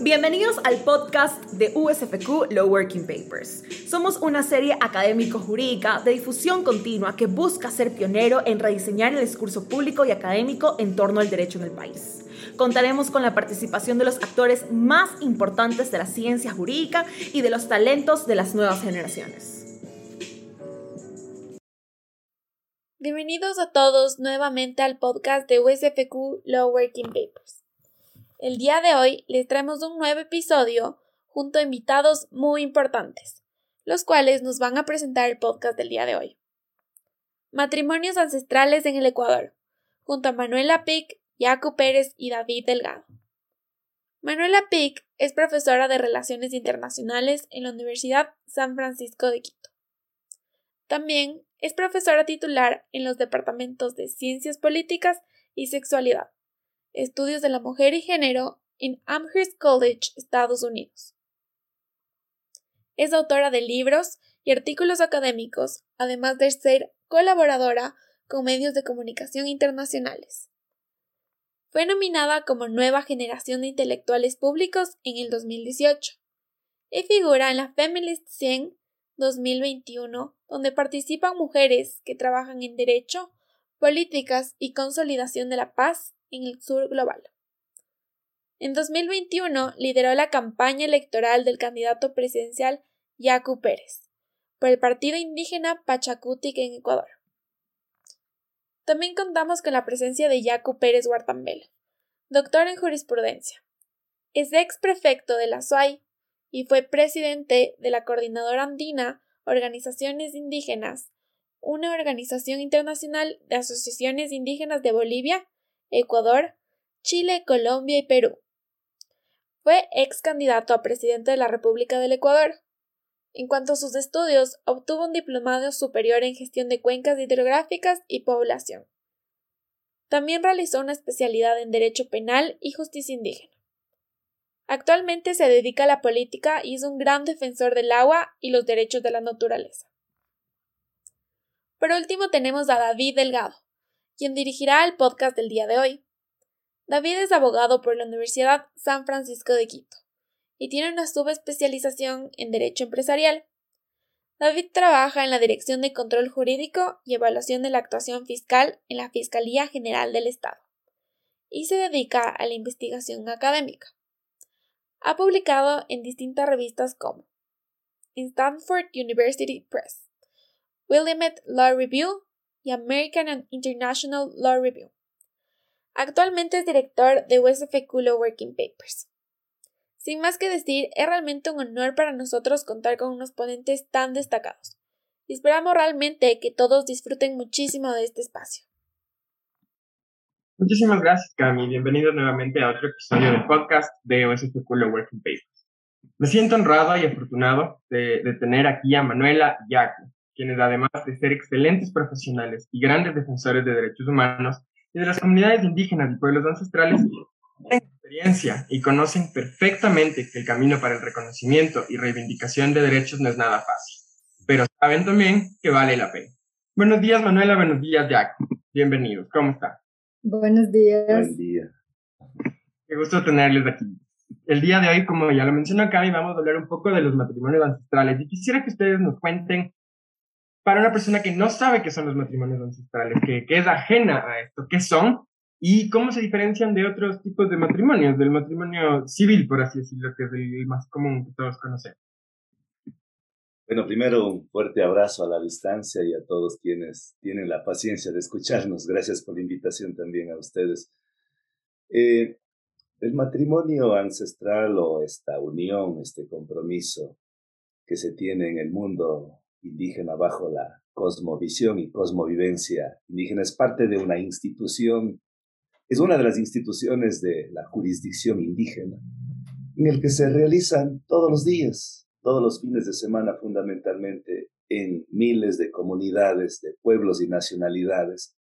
Bienvenidos al podcast de USFQ Law Working Papers. Somos una serie académico-jurídica de difusión continua que busca ser pionero en rediseñar el discurso público y académico en torno al derecho en el país. Contaremos con la participación de los actores más importantes de la ciencia jurídica y de los talentos de las nuevas generaciones. Bienvenidos a todos nuevamente al podcast de USFQ Law Working Papers. El día de hoy les traemos un nuevo episodio junto a invitados muy importantes, los cuales nos van a presentar el podcast del día de hoy. Matrimonios ancestrales en el Ecuador, junto a Manuela Pic, Jaco Pérez y David Delgado. Manuela Pic es profesora de Relaciones Internacionales en la Universidad San Francisco de Quito. También es profesora titular en los departamentos de Ciencias Políticas y Sexualidad Estudios de la Mujer y Género en Amherst College, Estados Unidos. Es autora de libros y artículos académicos, además de ser colaboradora con medios de comunicación internacionales. Fue nominada como Nueva Generación de Intelectuales Públicos en el 2018 y figura en la Feminist 100 2021, donde participan mujeres que trabajan en derecho, políticas y consolidación de la paz en el sur global. En 2021 lideró la campaña electoral del candidato presidencial Yacu Pérez por el partido indígena Pachacutic en Ecuador. También contamos con la presencia de Yacu Pérez Guartambela, doctor en jurisprudencia. Es ex prefecto de la SUAY y fue presidente de la Coordinadora Andina Organizaciones Indígenas, una organización internacional de asociaciones indígenas de Bolivia Ecuador, Chile, Colombia y Perú. Fue ex candidato a presidente de la República del Ecuador. En cuanto a sus estudios, obtuvo un diplomado superior en gestión de cuencas hidrográficas y población. También realizó una especialidad en Derecho Penal y Justicia Indígena. Actualmente se dedica a la política y es un gran defensor del agua y los derechos de la naturaleza. Por último tenemos a David Delgado, quien dirigirá el podcast del día de hoy. David es abogado por la Universidad San Francisco de Quito y tiene una subespecialización en Derecho Empresarial. David trabaja en la Dirección de Control Jurídico y Evaluación de la Actuación Fiscal en la Fiscalía General del Estado y se dedica a la investigación académica. Ha publicado en distintas revistas como Stanford University Press, Willamette Law Review y American and International Law Review. Actualmente es director de USFQ Law Working Papers. Sin más que decir, es realmente un honor para nosotros contar con unos ponentes tan destacados. Y esperamos realmente que todos disfruten muchísimo de este espacio. Muchísimas gracias, Cami. Bienvenido nuevamente a otro episodio del podcast de USFQ Law Working Papers. Me siento honrado y afortunado de, tener aquí a Manuela Yacu, quienes además de ser excelentes profesionales y grandes defensores de derechos humanos y de las comunidades indígenas y pueblos ancestrales, tienen experiencia y conocen perfectamente que el camino para el reconocimiento y reivindicación de derechos no es nada fácil, pero saben también que vale la pena. Buenos días, Manuela, buenos días, Jack. Bienvenidos, ¿cómo está? Buenos días. Buen día. Qué gusto tenerles aquí. El día de hoy, como ya lo mencionó Cami, vamos a hablar un poco de los matrimonios ancestrales y quisiera que ustedes nos cuenten para una persona que no sabe qué son los matrimonios ancestrales, que, es ajena a esto, qué son y cómo se diferencian de otros tipos de matrimonios, del matrimonio civil, por así decirlo, que es el más común que todos conocemos. Bueno, primero un fuerte abrazo a la distancia y a todos quienes tienen la paciencia de escucharnos. Gracias por la invitación también a ustedes. Eh, el matrimonio ancestral o esta unión, este compromiso que se tiene en el mundo indígena bajo la cosmovisión y cosmovivencia indígena. Es parte de una institución, es una de las instituciones de la jurisdicción indígena, en el que se realizan todos los días, todos los fines de semana fundamentalmente, en miles de comunidades, de pueblos y nacionalidades,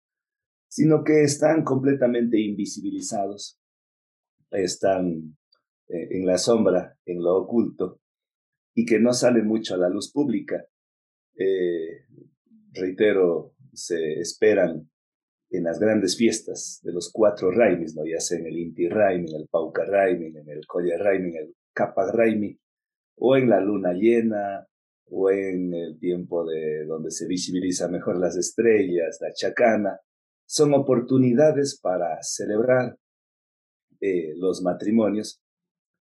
sino que están completamente invisibilizados, están eh, en la sombra, en lo oculto, y que no salen mucho a la luz pública. Eh, reitero, se esperan en las grandes fiestas de los cuatro raimis, ¿no? ya sea en el Inti Raimi, en el Pauca Raimi, en el Colla Raimi, en el Capa Raimi, o en la luna llena, o en el tiempo de donde se visibiliza mejor las estrellas, la chacana, son oportunidades para celebrar eh, los matrimonios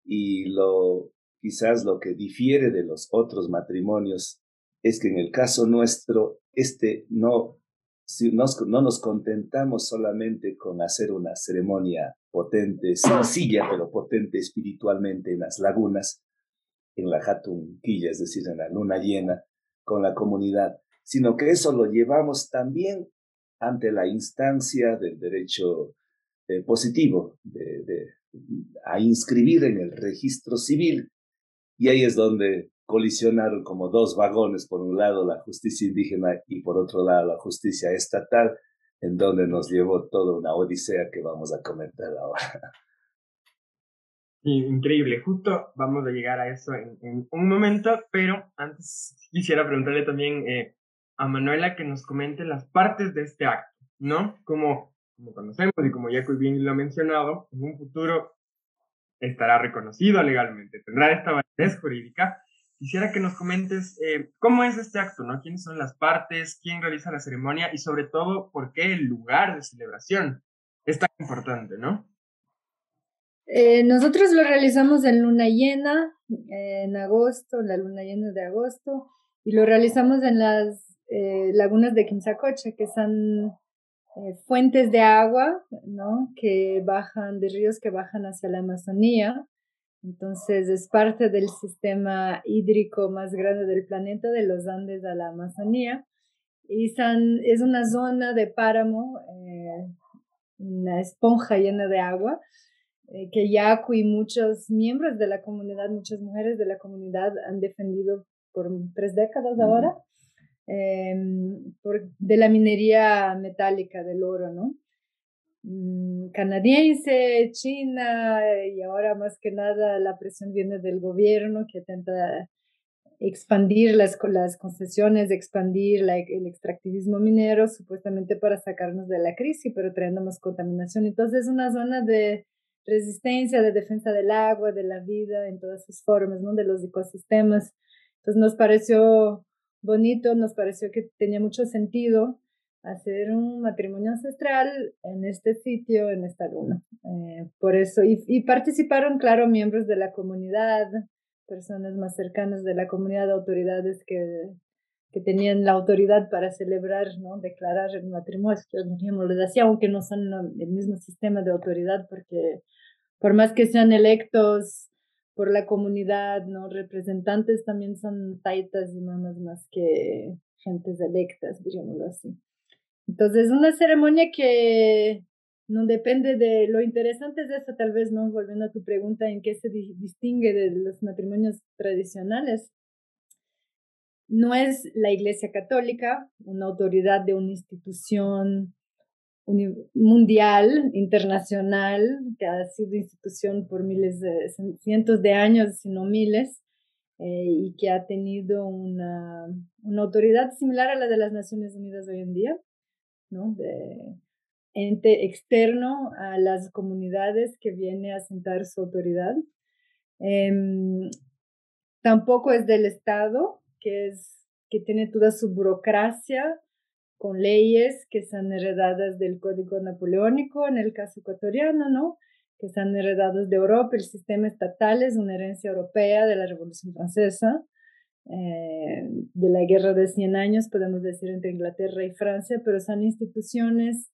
y lo quizás lo que difiere de los otros matrimonios es que en el caso nuestro este no si no nos contentamos solamente con hacer una ceremonia potente, sencilla, pero potente espiritualmente en las lagunas, en la Hatunquilla, es decir, en la luna llena, con la comunidad, sino que eso lo llevamos también ante la instancia del derecho eh, positivo, de, a inscribir en el registro civil. Y ahí es donde colisionaron como dos vagones, por un lado la justicia indígena y por otro lado la justicia estatal, en donde nos llevó toda una odisea que vamos a comentar ahora. increíble, justo vamos a llegar a eso en, un momento, pero antes quisiera preguntarle también eh, a Manuela que nos comente las partes de este acto, ¿no? Como, como conocemos y como ya bien lo ha mencionado, en un futuro estará reconocido legalmente, tendrá esta validez jurídica, Quisiera que nos comentes eh, cómo es este acto, ¿no? ¿Quiénes son las partes? ¿Quién realiza la ceremonia? Y sobre todo, ¿por qué el lugar de celebración es tan importante, ¿no? Eh, nosotros lo realizamos en luna llena, en agosto, la luna llena de agosto, y lo realizamos en las eh, lagunas de Quimsacocha, que son fuentes de agua, ¿no? Que bajan, de ríos que bajan hacia la Amazonía. Entonces es parte del sistema hídrico más grande del planeta, de los Andes a la Amazonía. Y es una zona de páramo, eh, una esponja llena de agua, eh, que Yaku y muchos miembros de la comunidad, muchas mujeres de la comunidad han defendido por tres décadas ahora, em, por, de la minería metálica del oro, ¿no? Mm, canadiense, China y ahora más que nada la presión viene del gobierno que intenta expandir las, las concesiones, expandir el extractivismo minero supuestamente para sacarnos de la crisis, pero trayendo más contaminación. Entonces es una zona de resistencia, de defensa del agua, de la vida en todas sus formas, ¿no? de los ecosistemas. Entonces nos pareció bonito, nos pareció que tenía mucho sentido hacer un matrimonio ancestral en este sitio, en esta luna. Eh, por eso, y, participaron, claro, miembros de la comunidad, personas más cercanas de la comunidad, autoridades que, que tenían la autoridad para celebrar, ¿no? declarar el matrimonio, les decía, aunque no son el mismo sistema de autoridad, porque por más que sean electos por la comunidad, ¿no? representantes también son taitas y mamás más que gentes electas, diríamoslo así. Entonces, una ceremonia que no depende de lo interesante es eso, tal vez, ¿no? Volviendo a tu pregunta, ¿en qué se distingue de los matrimonios tradicionales? No es la Iglesia Católica, una autoridad de una institución mundial, internacional, que ha sido institución por miles de, cientos de años, si no miles, eh, y que ha tenido una, una autoridad similar a la de las Naciones Unidas hoy en día ¿no? De ente externo a las comunidades que viene a sentar su autoridad. Em, tampoco es del Estado, que, es, que tiene toda su burocracia con leyes que son heredadas del Código Napoleónico, en el caso ecuatoriano, ¿no? que están heredados de Europa. El sistema estatal es una herencia europea de la Revolución Francesa. Eh, de la guerra de 100 años, podemos decir, entre Inglaterra y Francia, pero son instituciones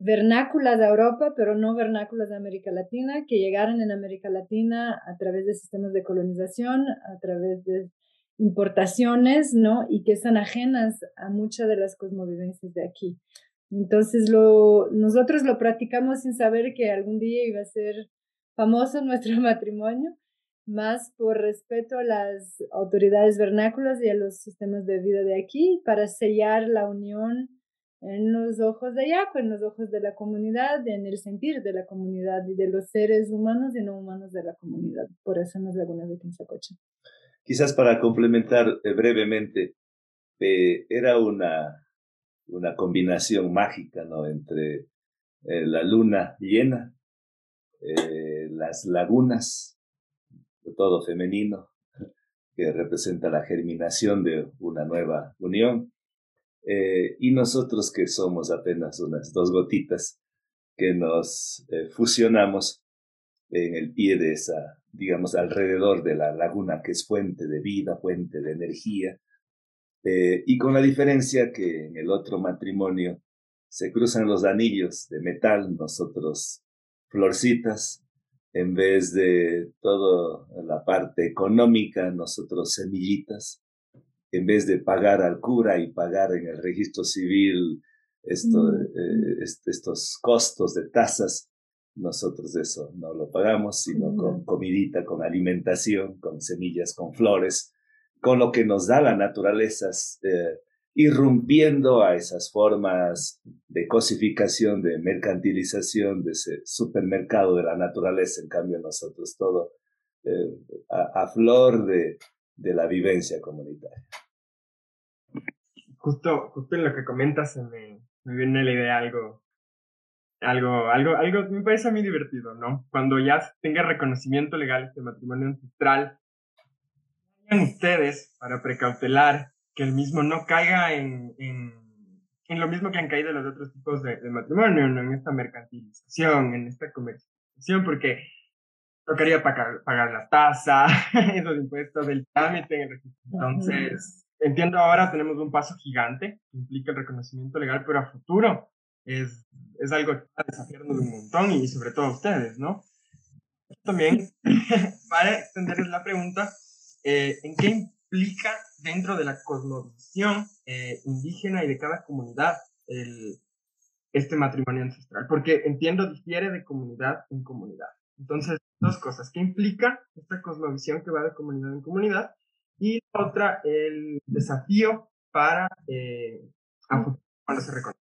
vernáculas de Europa, pero no vernáculas de América Latina, que llegaron en América Latina a través de sistemas de colonización, a través de importaciones, ¿no? Y que son ajenas a muchas de las cosmovivencias de aquí. Entonces, lo, nosotros lo practicamos sin saber que algún día iba a ser famoso nuestro matrimonio más por respeto a las autoridades vernáculas y a los sistemas de vida de aquí, para sellar la unión en los ojos de Yaco, en los ojos de la comunidad, en el sentir de la comunidad y de los seres humanos y no humanos de la comunidad. Por eso en las lagunas de Quinzacocha. Quizás para complementar eh, brevemente, eh, era una, una combinación mágica ¿no? entre eh, la luna llena, eh, las lagunas, todo femenino, que representa la germinación de una nueva unión, eh, y nosotros que somos apenas unas dos gotitas que nos fusionamos en el pie de esa, digamos, alrededor de la laguna que es fuente de vida, fuente de energía, eh, y con la diferencia que en el otro matrimonio se cruzan los anillos de metal, nosotros florcitas, en vez de toda la parte económica, nosotros semillitas, en vez de pagar al cura y pagar en el registro civil esto, mm. eh, estos costos de tasas, nosotros eso no lo pagamos, sino con comidita, con alimentación, con semillas, con flores, con lo que nos da la naturaleza, eh, irrumpiendo a esas formas de cosificación, de mercantilización, de ese supermercado de la naturaleza, en cambio nosotros todo eh, a, flor de, de, la vivencia comunitaria. Justo, justo en lo que comentas me, me viene la idea algo, algo, algo, algo me parece a mí divertido, ¿no? Cuando ya tenga reconocimiento legal este matrimonio ancestral, ustedes para precautelar que el mismo no caiga en, en, en lo mismo que han caído los otros tipos de, matrimonio, ¿no? en esta mercantilización, en esta comercialización, porque tocaría pagar, pagar la tasa, esos impuestos trámite el registro. Entonces, entiendo ahora tenemos un paso gigante que implica el reconocimiento legal, pero a futuro es, es algo que va a desafiarnos un montón y sobre todo a ustedes, ¿no? También, para extenderles la pregunta, eh, en qué implica dentro de la cosmovisión eh, indígena y de cada comunidad el, este matrimonio ancestral, porque entiendo difiere de comunidad en comunidad. Entonces, dos cosas, ¿qué implica esta cosmovisión que va de comunidad en comunidad? Y la otra, el desafío para eh, cuando se reconoce.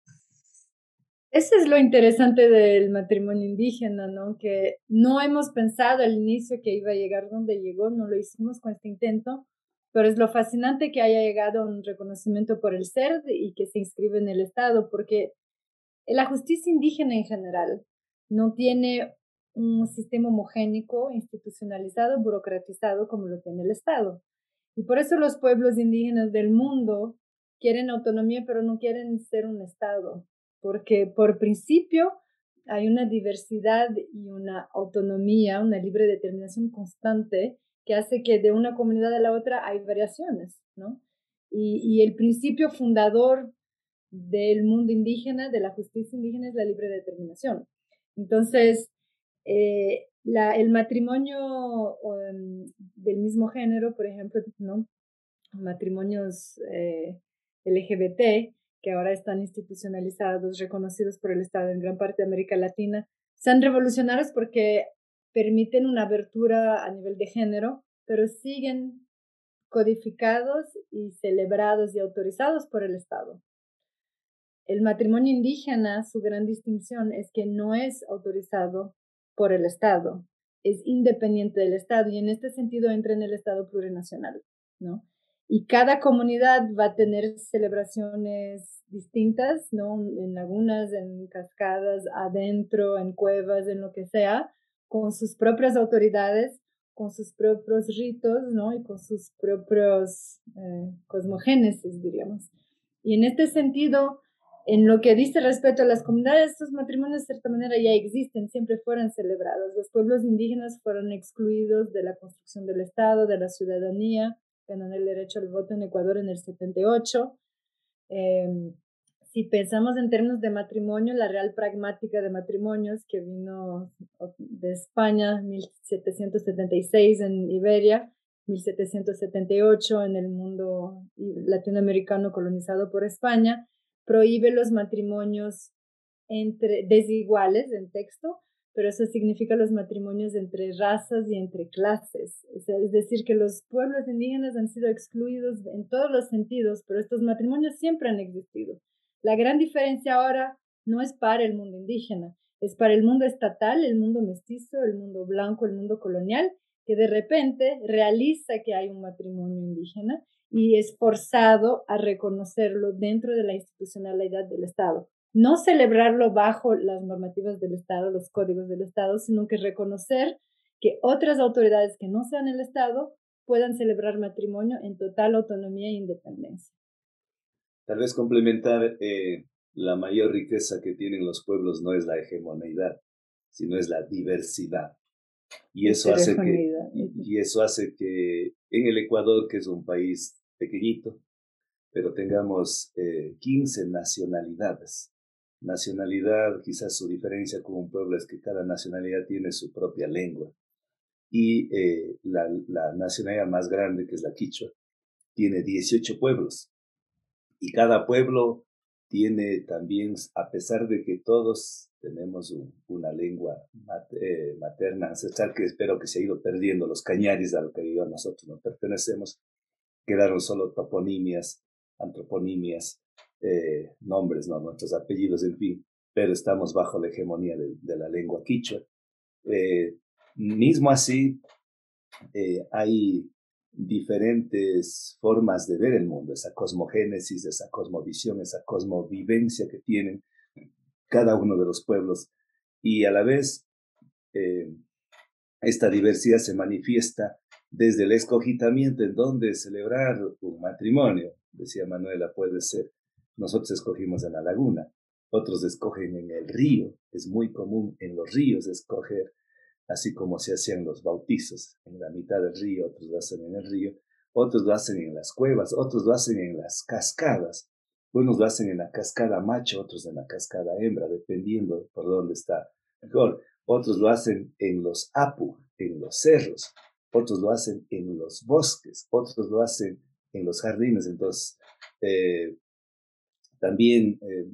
Eso es lo interesante del matrimonio indígena, ¿no? Que no hemos pensado al inicio que iba a llegar donde llegó, no lo hicimos con este intento, pero es lo fascinante que haya llegado a un reconocimiento por el ser y que se inscribe en el Estado, porque la justicia indígena en general no tiene un sistema homogénico, institucionalizado, burocratizado como lo tiene el Estado. Y por eso los pueblos indígenas del mundo quieren autonomía, pero no quieren ser un Estado porque por principio hay una diversidad y una autonomía, una libre determinación constante que hace que de una comunidad a la otra hay variaciones, ¿no? Y, el principio fundador del mundo indígena, de la justicia indígena, es la libre determinación. Entonces, eh, el matrimonio em, del mismo género, por ejemplo, ¿no? matrimonios eh, LGBT, que ahora están institucionalizados, reconocidos por el Estado en gran parte de América Latina, sean revolucionarios porque permiten una abertura a nivel de género, pero siguen codificados y celebrados y autorizados por el Estado. El matrimonio indígena, su gran distinción es que no es autorizado por el Estado, es independiente del Estado y en este sentido entra en el Estado plurinacional, ¿no? Y cada comunidad va a tener celebraciones distintas, ¿no? En lagunas, en cascadas, adentro, en cuevas, en lo que sea, con sus propias autoridades, con sus propios ritos, ¿no? Y con sus propios eh, cosmogénesis, diríamos. Y en este sentido, en lo que dice respecto a las comunidades, estos matrimonios de cierta manera ya existen, siempre fueron celebrados. Los pueblos indígenas fueron excluidos de la construcción del Estado, de la ciudadanía, ganan el derecho al voto en Ecuador en el 78. Em, si pensamos en términos de matrimonio, la Real Pragmática de Matrimonios, que vino de España, 1776 en Iberia, 1778 en el mundo latinoamericano colonizado por España, prohíbe los matrimonios entre desiguales en texto, pero eso significa los matrimonios entre razas y entre clases. Es decir, que los pueblos indígenas han sido excluidos en todos los sentidos, pero estos matrimonios siempre han existido. La gran diferencia ahora no es para el mundo indígena, es para el mundo estatal, el mundo mestizo, el mundo blanco, el mundo colonial, que de repente realiza que hay un matrimonio indígena y es forzado a reconocerlo dentro de la institucionalidad del Estado. No celebrarlo bajo las normativas del Estado, los códigos del Estado, sino que reconocer que otras autoridades que no sean el Estado puedan celebrar matrimonio en total autonomía e independencia. Tal vez complementar, eh, la mayor riqueza que tienen los pueblos no es la hegemonidad, sino es la diversidad. Y eso, hace que, y eso hace que en el Ecuador, que es un país pequeñito, pero tengamos 15 eh, nacionalidades. Nacionalidad, quizás su diferencia con un pueblo es que cada nacionalidad tiene su propia lengua. Y eh, la, la nacionalidad más grande, que es la quichua, tiene 18 pueblos. Y cada pueblo tiene también, a pesar de que todos tenemos una lengua eh, materna ancestral que espero que se ha ido perdiendo, los cañaris a lo que nosotros no pertenecemos, quedaron solo toponimias, antroponimias, eh, nombres, ¿no? nuestros apellidos, en fin, pero estamos bajo la hegemonía de, la lengua quichua. Eh, mismo así, hay diferentes formas de ver el mundo, esa cosmogénesis, esa cosmovisión, esa cosmovivencia que tienen cada uno de los pueblos. Y a la vez, eh, esta diversidad se manifiesta desde el escogitamiento en donde celebrar un matrimonio. Decía Manuela, puede ser, nosotros escogimos en la laguna, otros escogen en el río. Es muy común en los ríos escoger así como se hacían los bautizos en la mitad del río, otros lo hacen en el río, otros lo hacen en las cuevas, otros lo hacen en las cascadas, unos lo hacen en la cascada macho, otros en la cascada hembra, dependiendo por dónde está mejor. Otros lo hacen en los apu, en los cerros, otros lo hacen en los bosques, otros lo hacen en los jardines. Entonces, eh, también eh,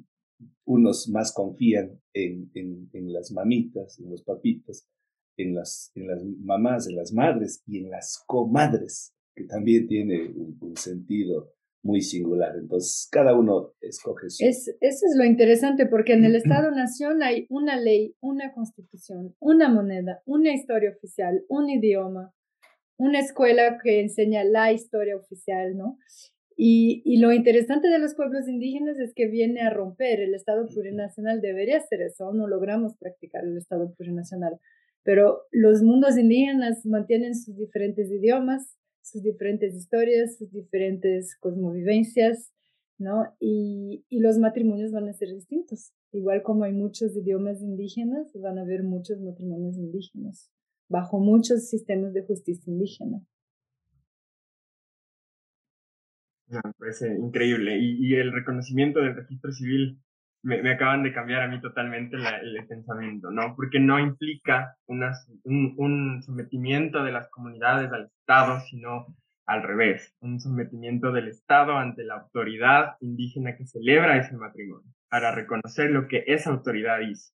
unos más confían en, en, en, las mamitas, en los papitos, en las, en las mamás, en las madres y en las comadres, que también tiene un, sentido muy singular. Entonces, cada uno escoge su... Es, eso es lo interesante, porque en el Estado-Nación hay una ley, una constitución, una moneda, una historia oficial, un idioma, una escuela que enseña la historia oficial, ¿no? Y, y, lo interesante de los pueblos indígenas es que viene a romper el Estado plurinacional. Debería ser eso, no logramos practicar el Estado plurinacional pero los mundos indígenas mantienen sus diferentes idiomas, sus diferentes historias, sus diferentes cosmovivencias, ¿no? Y, y, los matrimonios van a ser distintos. Igual como hay muchos idiomas indígenas, van a haber muchos matrimonios indígenas, bajo muchos sistemas de justicia indígena. Me parece increíble. Y, y el reconocimiento del registro civil me, acaban de cambiar a mí totalmente el pensamiento, ¿no? Porque no implica una, un, sometimiento de las comunidades al Estado, sino al revés, un sometimiento del Estado ante la autoridad indígena que celebra ese matrimonio, para reconocer lo que esa autoridad hizo.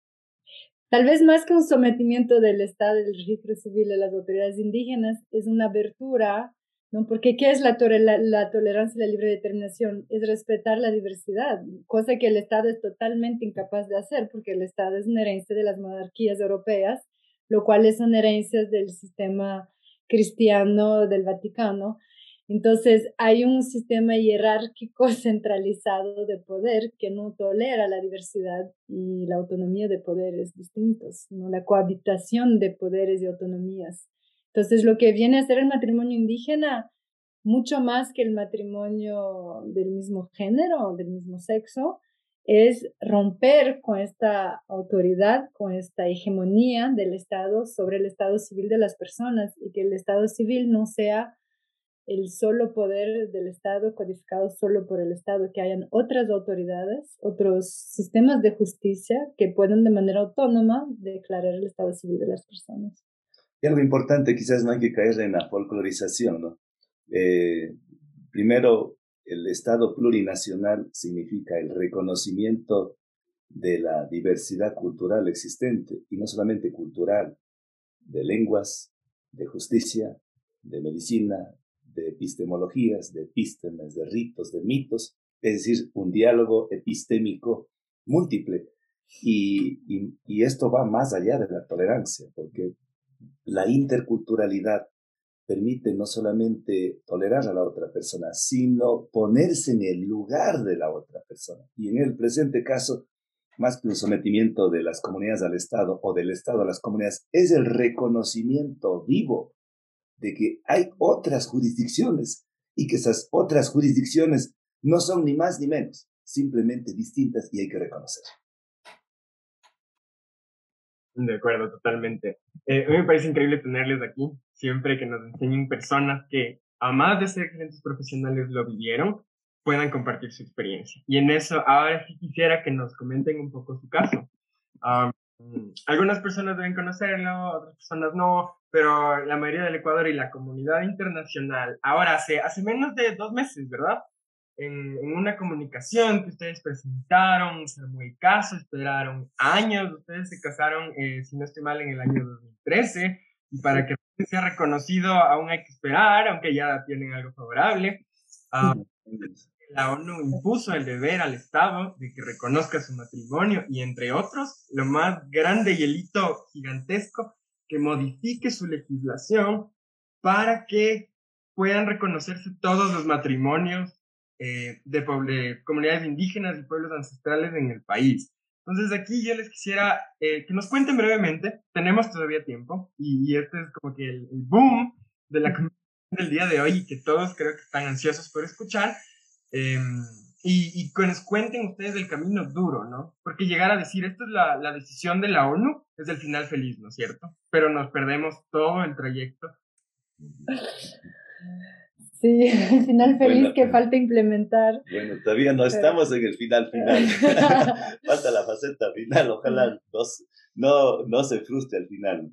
Tal vez más que un sometimiento del Estado del registro civil a las autoridades indígenas, es una abertura ¿no? Porque ¿qué es la, la, tolerancia y la libre determinación? Es respetar la diversidad, cosa que el Estado es totalmente incapaz de hacer, porque el Estado es una herencia de las monarquías europeas, lo cual son herencias del sistema cristiano del Vaticano. Entonces, hay un sistema jerárquico centralizado de poder que no tolera la diversidad y la autonomía de poderes distintos, ¿no? la cohabitación de poderes y autonomías. Entonces, lo que viene a ser el matrimonio indígena, mucho más que el matrimonio del mismo género, del mismo sexo, es romper con esta autoridad, con esta hegemonía del Estado sobre el Estado civil de las personas y que el Estado civil no sea el solo poder del Estado codificado solo por el Estado, que hayan otras autoridades, otros sistemas de justicia que puedan de manera autónoma declarar el Estado civil de las personas. Y algo importante, quizás no hay que caer en la folclorización, ¿no? Eh, primero, el Estado plurinacional significa el reconocimiento de la diversidad cultural existente, y no solamente cultural, de lenguas, de justicia, de medicina, de epistemologías, de epístemes, de ritos, de mitos, es decir, un diálogo epistémico múltiple. Y esto va más allá de la tolerancia, porque la interculturalidad permite no solamente tolerar a la otra persona, sino ponerse en el lugar de la otra persona. Y en el presente caso, más que un sometimiento de las comunidades al Estado o del Estado a las comunidades, es el reconocimiento vivo de que hay otras jurisdicciones y que esas otras jurisdicciones no son ni más ni menos, simplemente distintas y hay que reconocer. De acuerdo, totalmente. Eh, a mí me parece increíble tenerles aquí, siempre que nos enseñen personas que, a más de ser excelentes profesionales, lo vivieron, puedan compartir su experiencia. Y en eso, ahora sí quisiera que nos comenten un poco su caso. algunas personas deben conocerlo, otras personas no, pero la mayoría del Ecuador y la comunidad internacional, ahora hace, hace menos de dos meses, ¿verdad? En, en, una comunicación que ustedes presentaron, se muy caso, esperaron años, ustedes se casaron, eh, si no estoy mal, en el año 2013, y para que sea reconocido aún hay que esperar, aunque ya tienen algo favorable. la ONU impuso el deber al Estado de que reconozca su matrimonio y entre otros, lo más grande y el hito gigantesco, que modifique su legislación para que puedan reconocerse todos los matrimonios eh, de, comunidades indígenas y pueblos ancestrales en el país. Entonces aquí yo les quisiera eh, que nos cuenten brevemente, tenemos todavía tiempo y, este es como que el, boom de la del día de hoy y que todos creo que están ansiosos por escuchar. Em, y, y que nos cuenten ustedes el camino duro, ¿no? Porque llegar a decir, esta es la, la decisión de la ONU, es el final feliz, ¿no es cierto? Pero nos perdemos todo el trayecto. Sí, el final feliz que falta implementar. Bueno, todavía no estamos en el final final. falta la faceta final, ojalá no, no se frustre al final.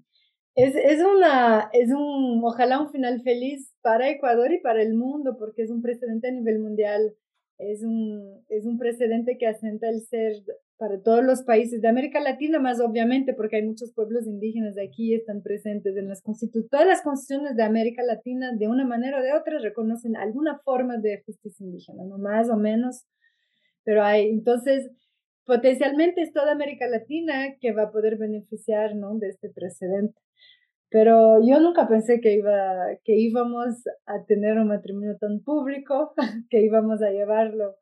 Es, es, una, es un, ojalá un final feliz para Ecuador y para el mundo, porque es un precedente a nivel mundial es un, es un precedente que asenta el ser para todos los países de América Latina, más obviamente, porque hay muchos pueblos indígenas de aquí, están presentes en las constituciones. Todas las constituciones de América Latina, de una manera o de otra, reconocen alguna forma de justicia indígena, no más o menos, pero hay, entonces, potencialmente es toda América Latina que va a poder beneficiar, ¿no? De este precedente. Pero yo nunca pensé que, iba, que íbamos a tener un matrimonio tan público, que íbamos a llevarlo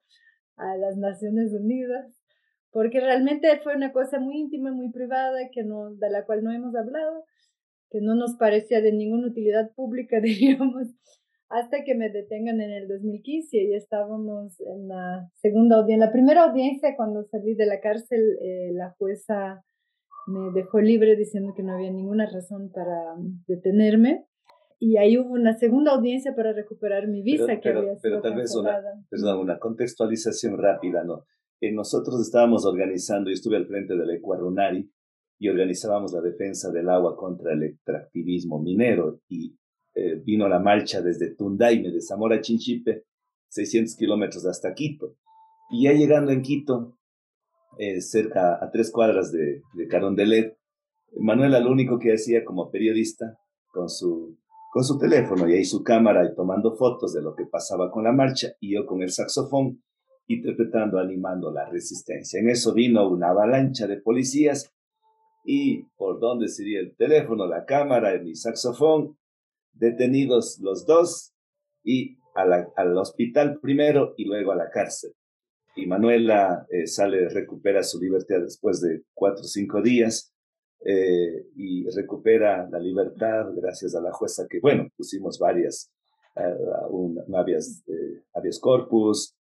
a las Naciones Unidas, porque realmente fue una cosa muy íntima, muy privada, que no, de la cual no hemos hablado, que no nos parecía de ninguna utilidad pública, diríamos, hasta que me detengan en el 2015 y estábamos en la segunda audiencia, en la primera audiencia cuando salí de la cárcel, eh, la jueza me dejó libre diciendo que no había ninguna razón para detenerme. Y ahí hubo una segunda audiencia para recuperar mi visa pero, que había sido Pero tal vez una, perdón, una contextualización rápida, ¿no? Eh, nosotros estábamos organizando, yo estuve al frente del Ecuarunari y organizábamos la defensa del agua contra el extractivismo minero y eh, vino la marcha desde Tundaime, de Zamora a Chinchipe, 600 kilómetros hasta Quito. Y ya llegando en Quito, eh, cerca a tres cuadras de, de Carondelet. Manuela lo único que hacía como periodista con su, con su teléfono y ahí su cámara y tomando fotos de lo que pasaba con la marcha y yo con el saxofón interpretando, animando la resistencia. En eso vino una avalancha de policías y por donde sería el teléfono, la cámara y mi saxofón, detenidos los dos y al hospital primero y luego a la cárcel y Manuela eh, sale, recupera su libertad después de cuatro o cinco días eh, y recupera la libertad gracias a la jueza que, bueno, pusimos varias, uh, un, habeas, corpus,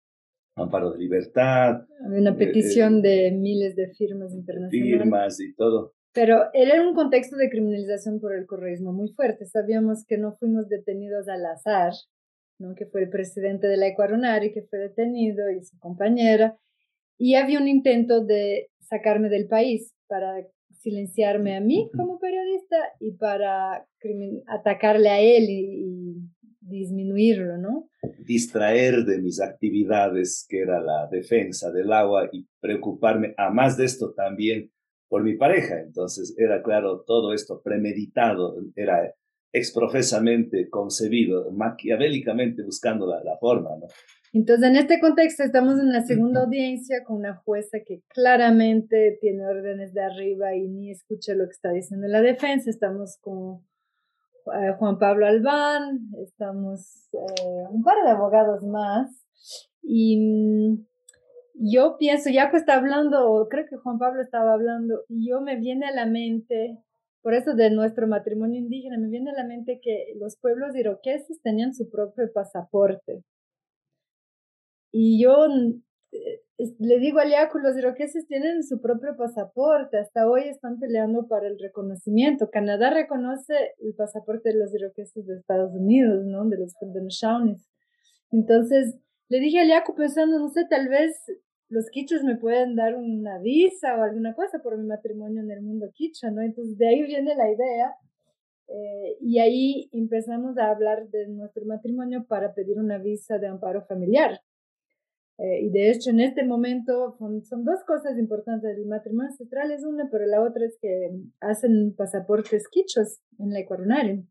amparo de libertad. Una petición de miles de firmas internacionales. Firmas y todo. Pero era un contexto de criminalización por el correísmo muy fuerte. Sabíamos que no fuimos detenidos al azar, ¿no? que fue el presidente de la Ecuarunari, que fue detenido, y su compañera, y había un intento de sacarme del país para silenciarme a mí como periodista y para atacarle a él y, disminuirlo, ¿no? Distraer de mis actividades, que era la defensa del agua, y preocuparme, a más de esto también, por mi pareja. Entonces era claro, todo esto premeditado, era exprofesamente concebido, maquiavélicamente buscando la, la forma, ¿no? Entonces, en este contexto estamos en la segunda audiencia con una jueza que claramente tiene órdenes de arriba y ni escucha lo que está diciendo la defensa. Estamos como eh, Juan Pablo Albán, estamos eh, un par de abogados más. Y mm, yo pienso, ya que está hablando, creo que Juan Pablo estaba hablando, y yo me viene a la mente, por eso de nuestro matrimonio indígena, me viene a la mente que los pueblos iroqueses tenían su propio pasaporte. Y yo eh, le digo a Liaco, los iroqueses tienen su propio pasaporte, hasta hoy están peleando para el reconocimiento. Canadá reconoce el pasaporte de los iroqueses de Estados Unidos, ¿no? De los Shawnees. Entonces, le dije a Liaco pensando, no sé, tal vez los quichos me pueden dar una visa o alguna cosa por mi matrimonio en el mundo quicha, ¿no? Entonces, de ahí viene la idea. Eh, y ahí empezamos a hablar de nuestro matrimonio para pedir una visa de amparo familiar. Eh, y de hecho, en este momento son, dos cosas importantes. El matrimonio ancestral es una, pero la otra es que hacen pasaportes quichos en la coronaria.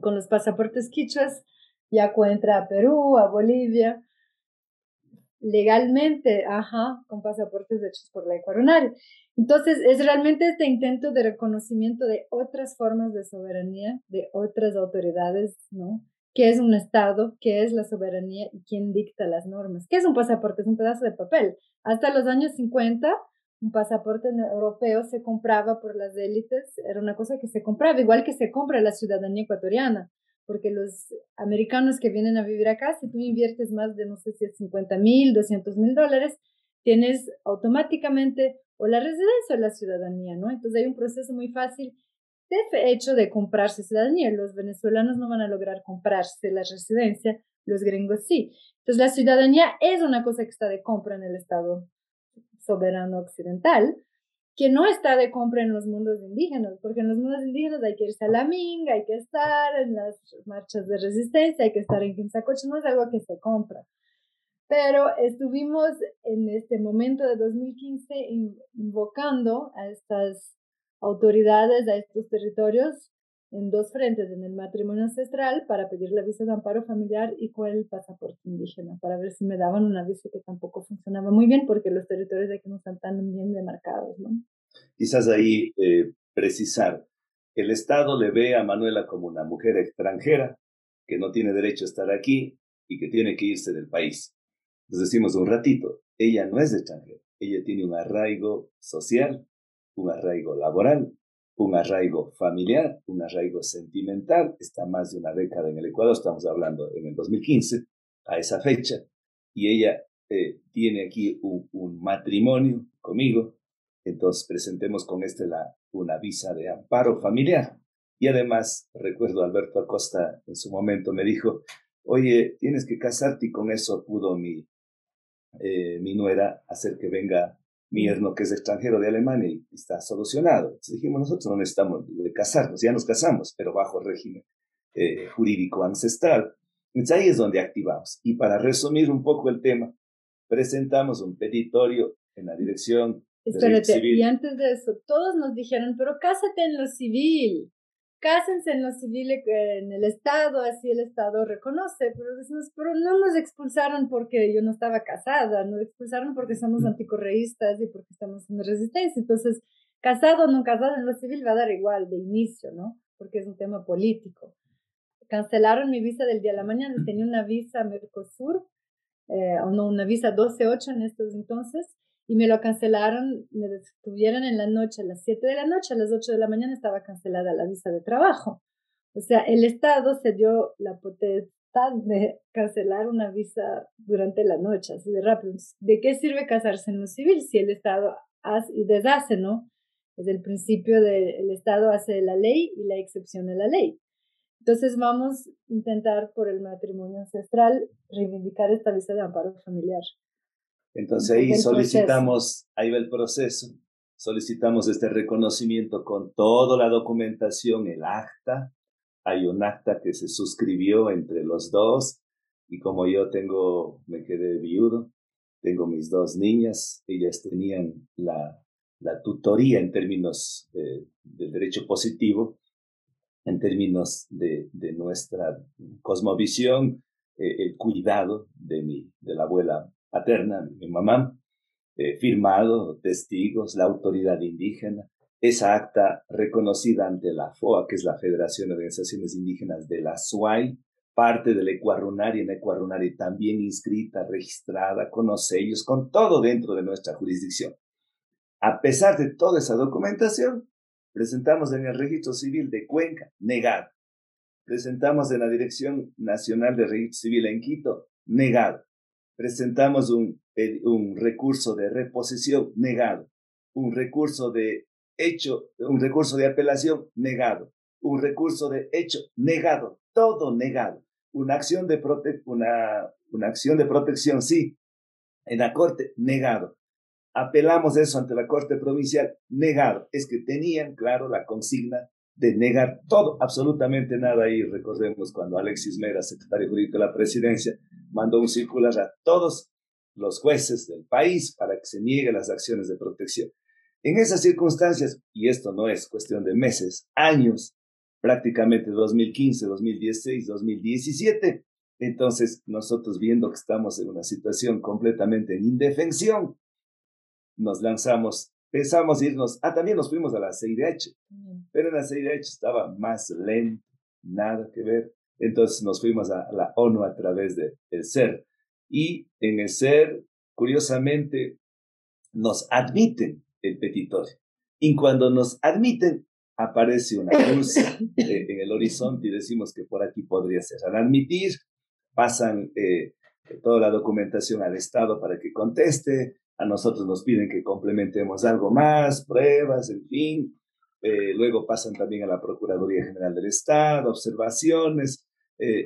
Con los pasaportes quichos ya entra a Perú, a Bolivia, legalmente, ajá, con pasaportes hechos por la coronaria. Entonces, es realmente este intento de reconocimiento de otras formas de soberanía, de otras autoridades, ¿no? Qué es un Estado, qué es la soberanía y quién dicta las normas. ¿Qué es un pasaporte? Es un pedazo de papel. Hasta los años 50, un pasaporte europeo se compraba por las élites, era una cosa que se compraba, igual que se compra la ciudadanía ecuatoriana, porque los americanos que vienen a vivir acá, si tú inviertes más de, no sé si es 50 mil, 200 mil dólares, tienes automáticamente o la residencia o la ciudadanía, ¿no? Entonces hay un proceso muy fácil este hecho de comprarse ciudadanía. Los venezolanos no van a lograr comprarse la residencia, los gringos sí. Entonces la ciudadanía es una cosa que está de compra en el Estado soberano occidental, que no está de compra en los mundos indígenas, porque en los mundos indígenas hay que irse a la minga, hay que estar en las marchas de resistencia, hay que estar en Quimsacoche, no es algo que se compra. Pero estuvimos en este momento de 2015 invocando a estas autoridades a estos territorios en dos frentes, en el matrimonio ancestral para pedir la visa de amparo familiar y con el pasaporte indígena, para ver si me daban una visa que tampoco funcionaba muy bien porque los territorios de aquí no están tan bien demarcados. ¿no? Quizás ahí eh, precisar, el Estado le ve a Manuela como una mujer extranjera que no tiene derecho a estar aquí y que tiene que irse del país. Entonces decimos un ratito, ella no es extranjera, ella tiene un arraigo social, un arraigo laboral, un arraigo familiar, un arraigo sentimental. Está más de una década en el Ecuador, estamos hablando en el 2015, a esa fecha, y ella eh, tiene aquí un, matrimonio conmigo, entonces presentemos con este la, una visa de amparo familiar. Y además, recuerdo Alberto Acosta en su momento me dijo, oye, tienes que casarte y con eso pudo mi, eh, mi nuera hacer que venga mi yerno que es extranjero de Alemania y está solucionado. Entonces dijimos, nosotros no necesitamos de casarnos, ya nos casamos, pero bajo régimen eh, jurídico ancestral. Entonces ahí es donde activamos. Y para resumir un poco el tema, presentamos un petitorio en la dirección Espérate, y antes de eso, todos nos dijeron, pero cásate en lo civil cásense en lo civil en el Estado, así el Estado reconoce, pero decimos, pero no nos expulsaron porque yo no estaba casada, nos expulsaron porque somos anticorreístas y porque estamos en resistencia. Entonces, casado o no casado en lo civil va a dar igual de inicio, ¿no? Porque es un tema político. Cancelaron mi visa del día a la mañana, tenía una visa Mercosur, eh, o no, una visa 12-8 en estos entonces, y me lo cancelaron, me detuvieron en la noche, a las 7 de la noche, a las 8 de la mañana estaba cancelada la visa de trabajo. O sea, el Estado se dio la potestad de cancelar una visa durante la noche, así de rápido. ¿De qué sirve casarse en lo civil si el Estado hace y deshace, no? Desde el principio del Estado hace la ley y la excepción a la ley. Entonces vamos a intentar por el matrimonio ancestral reivindicar esta visa de amparo familiar. Entonces ahí solicitamos, ahí va el proceso, solicitamos este reconocimiento con toda la documentación, el acta, hay un acta que se suscribió entre los dos y como yo tengo, me quedé viudo, tengo mis dos niñas, ellas tenían la, la tutoría en términos de, del derecho positivo, en términos de, de nuestra cosmovisión, eh, el cuidado de, mi, de la abuela paterna, mi mamá, eh, firmado, testigos, la autoridad indígena, esa acta reconocida ante la FOA, que es la Federación de Organizaciones Indígenas de la SUAI, parte del Ecuarunari, en Ecuarunari también inscrita, registrada, con los sellos, con todo dentro de nuestra jurisdicción. A pesar de toda esa documentación, presentamos en el registro civil de Cuenca, negado. Presentamos en la Dirección Nacional de Registro Civil en Quito, negado. Presentamos un, un recurso de reposición, negado. Un recurso de hecho, un recurso de apelación, negado. Un recurso de hecho, negado. Todo negado una acción de, prote una, una acción de protección, sí, en la Corte, negado. Apelamos eso ante la Corte Provincial, negado. Es que tenían, claro, la consigna de negar todo, absolutamente nada. Y recordemos cuando Alexis Mera, secretario jurídico de la presidencia, mandó un circular a todos los jueces del país para que se nieguen las acciones de protección. En esas circunstancias, y esto no es cuestión de meses, años, prácticamente 2015, 2016, 2017. Entonces, nosotros viendo que estamos en una situación completamente en indefensión, nos lanzamos, pensamos irnos, ah, también nos fuimos a la CIDH, pero en la CIDH estaba más lento, nada que ver. Entonces nos fuimos a, la ONU a través del el SER. Y en el SER, curiosamente, nos admiten el petitorio. Y cuando nos admiten, aparece una luz eh, en el horizonte y decimos que por aquí podría ser. Al admitir, pasan eh, toda la documentación al Estado para que conteste, a nosotros nos piden que complementemos algo más, pruebas, en fin. Eh, luego pasan también a la Procuraduría General del Estado, observaciones.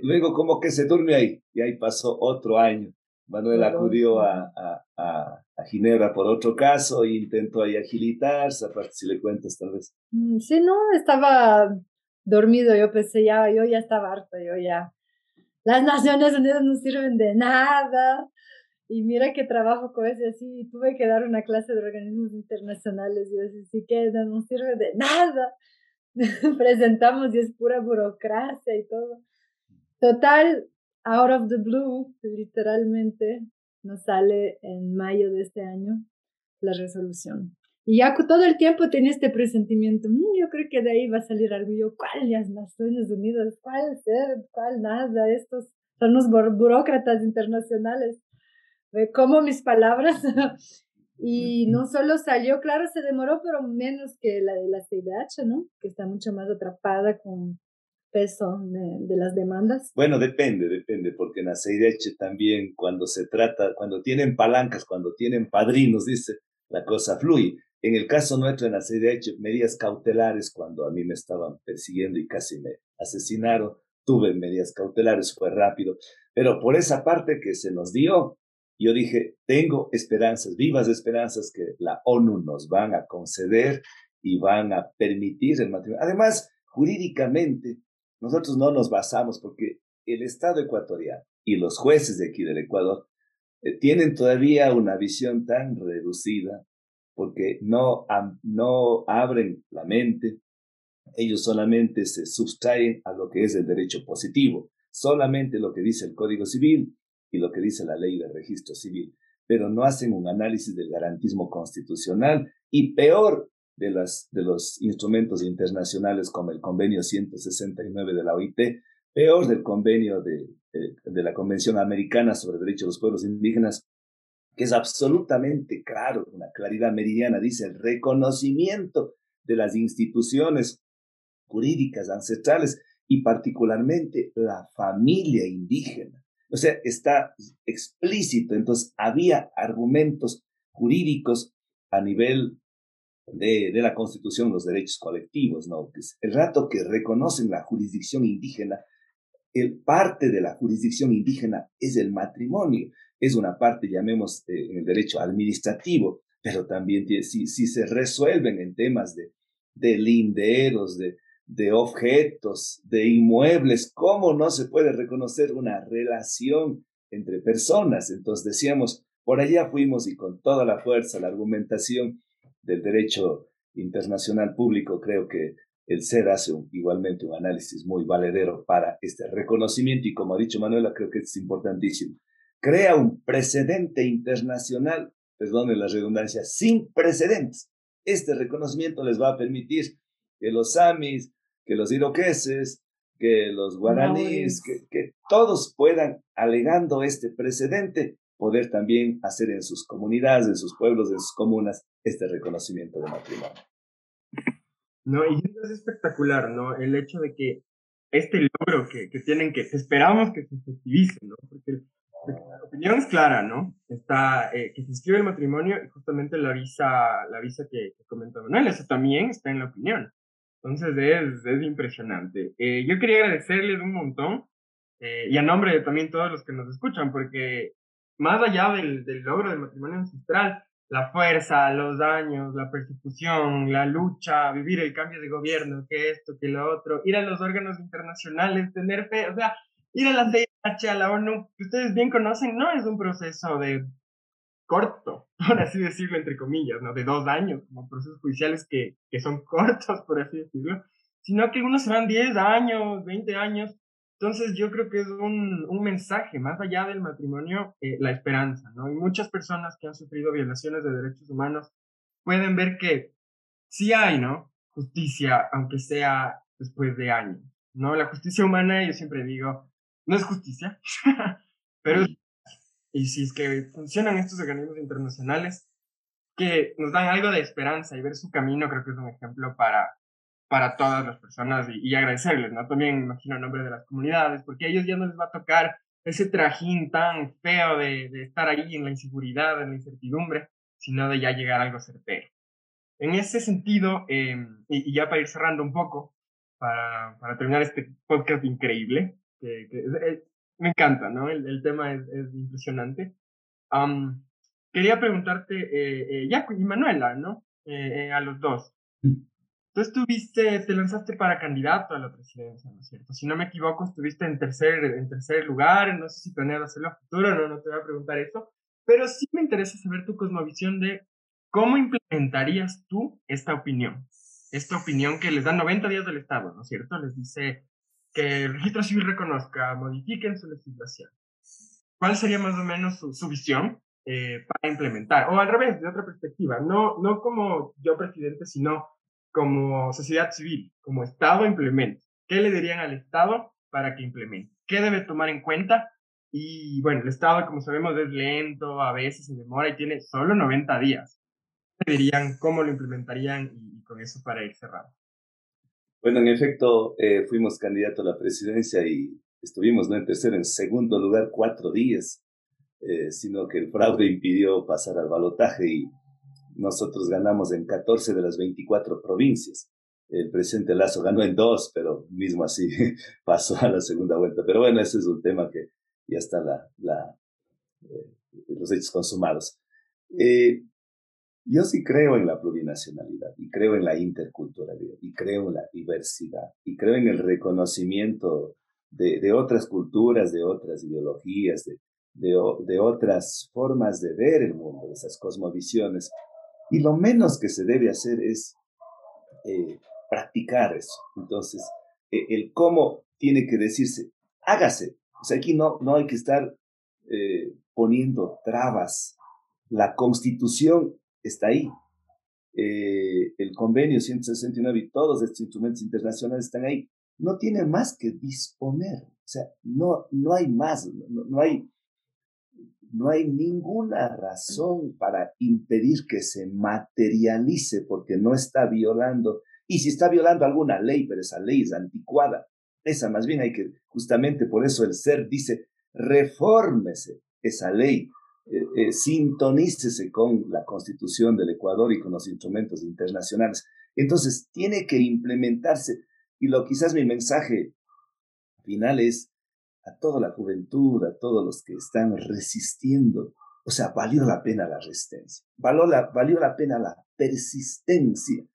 luego como que se duerme ahí y ahí pasó otro año. Manuel acudió a, a, a, Ginebra por otro caso e intentó ahí agilitarse, aparte si le cuentas tal vez. Mm, sí, no, estaba dormido, yo pensé ya, yo ya estaba harta, yo ya. Las Naciones Unidas no sirven de nada. Y mira que trabajo con eso, así, tuve que dar una clase de organismos internacionales, y así, sí que no, no sirve de nada. Presentamos y es pura burocracia y todo. Total, out of the blue, literalmente, nos sale en mayo de este año la resolución. Y ya todo el tiempo tenía este presentimiento, mm, yo creo que de ahí va a salir algo. Yo, ¿cuál las Naciones Unidas? ¿Cuál ser? ¿Cuál nada? Estos son los burócratas internacionales. Como mis palabras. y no solo salió, claro, se demoró, pero menos que la de la CIDH, ¿no? Que está mucho más atrapada con peso de, las demandas? Bueno, depende, depende, porque en la CIDH también cuando se trata, cuando tienen palancas, cuando tienen padrinos, dice, la cosa fluye. En el caso nuestro en la CIDH, medidas cautelares, cuando a mí me estaban persiguiendo y casi me asesinaron, tuve medidas cautelares, fue rápido, pero por esa parte que se nos dio, yo dije, tengo esperanzas, vivas esperanzas que la ONU nos van a conceder y van a permitir el matrimonio. Además, jurídicamente, nosotros no nos basamos porque el Estado ecuatoriano y los jueces de aquí del Ecuador eh, tienen todavía una visión tan reducida porque no, no abren la mente, ellos solamente se sustraen a lo que es el derecho positivo, solamente lo que dice el Código Civil y lo que dice la ley de registro civil, pero no hacen un análisis del garantismo constitucional y peor, de, las, de los instrumentos internacionales como el convenio 169 de la OIT, peor del convenio de, de, la Convención Americana sobre Derechos de los Pueblos Indígenas, que es absolutamente claro, una claridad meridiana, dice el reconocimiento de las instituciones jurídicas ancestrales y particularmente la familia indígena. O sea, está explícito. Entonces, había argumentos jurídicos a nivel de, la Constitución los derechos colectivos, ¿no? El rato que reconocen la jurisdicción indígena, el parte de la jurisdicción indígena es el matrimonio, es una parte, llamemos, eh, en el derecho administrativo, pero también si, si se resuelven en temas de, de linderos, de, de objetos, de inmuebles, ¿cómo no se puede reconocer una relación entre personas? Entonces decíamos, por allá fuimos y con toda la fuerza, la argumentación del derecho internacional público, creo que el SER hace igualmente un análisis muy valedero para este reconocimiento y como ha dicho Manuela, creo que es importantísimo. Crea un precedente internacional, perdone la redundancia, sin precedentes. Este reconocimiento les va a permitir que los samis, que los iroqueses, que los guaraníes, que, que todos puedan, alegando este precedente, poder también hacer en sus comunidades, en sus pueblos, en sus comunas, este reconocimiento de matrimonio. No, y es espectacular, ¿no? El hecho de que este logro que, que tienen, que esperamos que se efectivice, ¿no? Porque la opinión es clara, ¿no? Está eh, que se inscribe el matrimonio y justamente la visa, la visa que, que comentó Manuel, eso también está en la opinión. Entonces es, es impresionante. Eh, yo quería agradecerles un montón eh, y a nombre de también todos los que nos escuchan, porque más allá del, del logro del matrimonio ancestral, la fuerza, los daños, la persecución, la lucha, vivir el cambio de gobierno, que esto, que lo otro, ir a los órganos internacionales, tener fe, o sea, ir a la CH, a la ONU, que ustedes bien conocen, no es un proceso de corto, por así decirlo, entre comillas, ¿no? De dos años, como procesos judiciales que, que son cortos, por así decirlo, sino que algunos se van 10 años, 20 años, entonces yo creo que es un, un mensaje, más allá del matrimonio, eh, la esperanza, ¿no? Y muchas personas que han sufrido violaciones de derechos humanos pueden ver que sí hay, ¿no? Justicia, aunque sea después de años, ¿no? La justicia humana, yo siempre digo, no es justicia, pero y si es que funcionan estos organismos internacionales que nos dan algo de esperanza y ver su camino, creo que es un ejemplo para, para todas las personas y, agradecerles, ¿no? También imagino en nombre de las comunidades, porque a ellos ya no les va a tocar ese trajín tan feo de, de estar ahí en la inseguridad, en la incertidumbre, sino de ya llegar a algo certero. En ese sentido, eh, y, ya para ir cerrando un poco, para, para terminar este podcast increíble, que, que me encanta, ¿no? El, el tema es, es impresionante. Um, quería preguntarte, eh, eh, Jaco y Manuela, ¿no? Eh, eh, a los dos. Mm. Tú estuviste, te lanzaste para candidato a la presidencia, ¿no es cierto? Si no me equivoco, estuviste en tercer, en tercer lugar, no sé si planeas hacerlo a futuro, no, no te voy a preguntar eso, pero sí me interesa saber tu cosmovisión de cómo implementarías tú esta opinión, esta opinión que les da 90 días del Estado, ¿no es cierto? Les dice que el registro civil reconozca, modifiquen su legislación. ¿Cuál sería más o menos su, visión eh, para implementar? O al revés, de otra perspectiva, no, no como yo presidente, sino como sociedad civil, como Estado implementa. ¿Qué le dirían al Estado para que implemente? ¿Qué debe tomar en cuenta? Y bueno, el Estado, como sabemos, es lento, a veces se demora y tiene solo 90 días. ¿Qué dirían? ¿Cómo lo implementarían? Y con eso para ir cerrando. Bueno, en efecto, eh, fuimos candidato a la presidencia y estuvimos no en tercero, en segundo lugar cuatro días, eh, sino que el fraude impidió pasar al balotaje y nosotros ganamos en 14 de las 24 provincias. El presidente Lazo ganó en dos, pero mismo así pasó a la segunda vuelta. Pero bueno, ese es un tema que ya está la, la, eh, los hechos consumados. Eh, yo sí creo en la plurinacionalidad y creo en la interculturalidad y creo en la diversidad y creo en el reconocimiento de, de otras culturas, de otras ideologías, de, de, de, otras formas de ver el mundo, de esas cosmovisiones. Y lo menos que se debe hacer es eh, practicar eso. Entonces, eh, el cómo tiene que decirse, hágase. O sea, aquí no, no hay que estar eh, poniendo trabas. La constitución está ahí. Eh, el convenio 169 y todos estos instrumentos internacionales están ahí. No tiene más que disponer. O sea, no, no hay más, no, no, hay, no hay ninguna razón para impedir que se materialice porque no está violando. Y si está violando alguna ley, pero esa ley es anticuada, esa más bien hay que, justamente por eso el ser dice, refórmese esa ley eh, eh, sintonícese con la constitución del Ecuador y con los instrumentos internacionales. Entonces, tiene que implementarse. Y lo quizás mi mensaje final es a toda la juventud, a todos los que están resistiendo. O sea, valió la pena la resistencia, valió la, valió la pena la persistencia.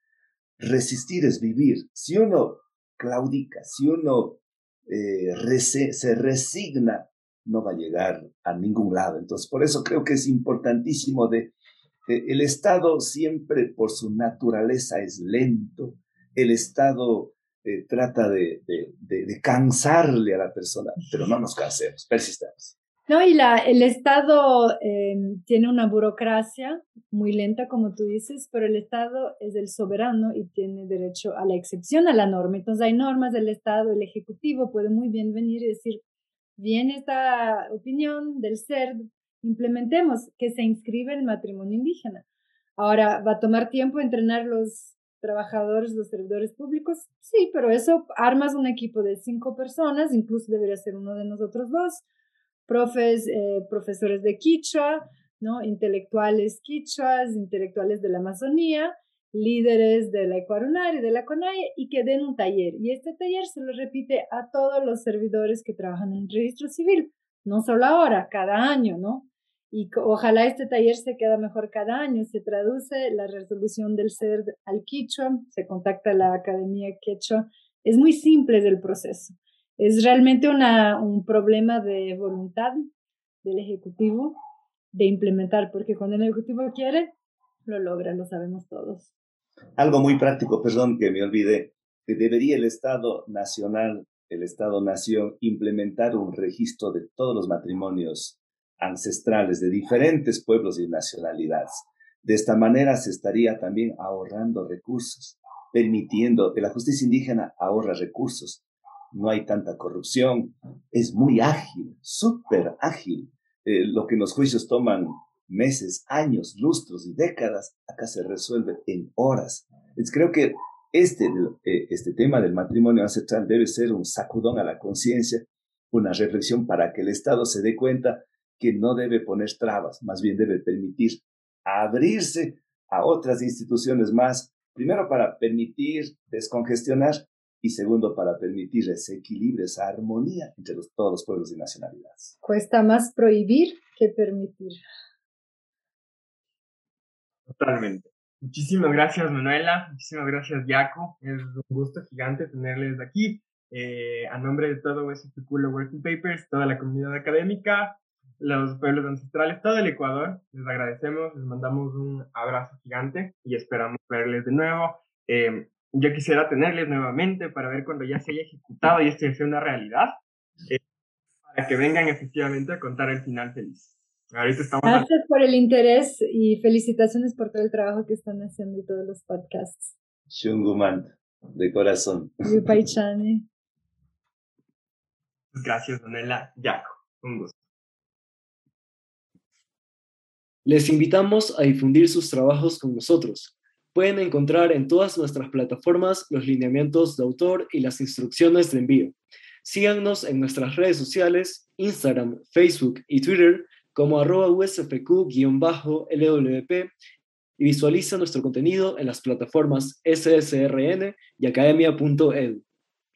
Resistir es vivir. Si uno claudica, si uno eh, se resigna no va a llegar a ningún lado. Entonces, por eso creo que es importantísimo de, el Estado siempre por su naturaleza es lento, el Estado eh, trata de, de, cansarle a la persona, pero no nos cansemos, persistamos. No, y la, el Estado em, tiene una burocracia muy lenta, como tú dices, pero el Estado es el soberano y tiene derecho a la excepción a la norma. Entonces hay normas del Estado, el Ejecutivo puede muy bien venir y decir, viene esta opinión del CERD, implementemos que se inscribe el matrimonio indígena. Ahora, ¿va a tomar tiempo entrenar los trabajadores, los servidores públicos? Sí, pero eso armas un equipo de cinco personas, incluso debería ser uno de nosotros dos profes, eh, profesores de quichua, ¿no? intelectuales quichuas, intelectuales de la Amazonía, líderes de la Ecuarunar y de la CONAIE y que den un taller. Y este taller se lo repite a todos los servidores que trabajan en el registro civil, no solo ahora, cada año, ¿no? Y ojalá este taller se quede mejor cada año. Se traduce la resolución del CERD al quichua, se contacta a la Academia Quechua. Es muy simple el proceso. Es realmente una, un problema de voluntad del Ejecutivo de implementar, porque cuando el Ejecutivo quiere, lo logra, lo sabemos todos. Algo muy práctico, perdón que me olvidé, que debería el Estado Nacional, el Estado-Nación, implementar un registro de todos los matrimonios ancestrales de diferentes pueblos y nacionalidades. De esta manera se estaría también ahorrando recursos, permitiendo que la justicia indígena ahorra recursos, no hay tanta corrupción, es muy ágil, súper ágil. Eh, lo que los juicios toman meses, años, lustros y décadas, acá se resuelve en horas. Es, creo que este, eh, este tema del matrimonio ancestral debe ser un sacudón a la conciencia, una reflexión para que el Estado se dé cuenta que no debe poner trabas, más bien debe permitir abrirse a otras instituciones más, primero para permitir descongestionar y segundo, para permitir ese equilibrio, esa armonía entre todos los pueblos y nacionalidades. Cuesta más prohibir que permitir. Totalmente. Muchísimas gracias, Manuela. Muchísimas gracias, Jaco. Es un gusto gigante tenerles aquí. Eh, a nombre de todo SFQ Working Papers, toda la comunidad académica, los pueblos ancestrales, todo el Ecuador, les agradecemos, les mandamos un abrazo gigante y esperamos verles de nuevo. Eh, yo quisiera tenerles nuevamente para ver cuando ya se haya ejecutado y esto sea una realidad, eh, para que vengan efectivamente a contar el final feliz. Gracias por el interés y felicitaciones por todo el trabajo que están haciendo y todos los podcasts. Shunguman, de corazón. Gracias, Donela Yaco. Un gusto. Les invitamos a difundir sus trabajos con nosotros. Pueden encontrar en todas nuestras plataformas los lineamientos de autor y las instrucciones de envío. Síganos en nuestras redes sociales, Instagram, Facebook y Twitter como arroba usfq-lwp y visualiza nuestro contenido en las plataformas ssrn y academia.edu.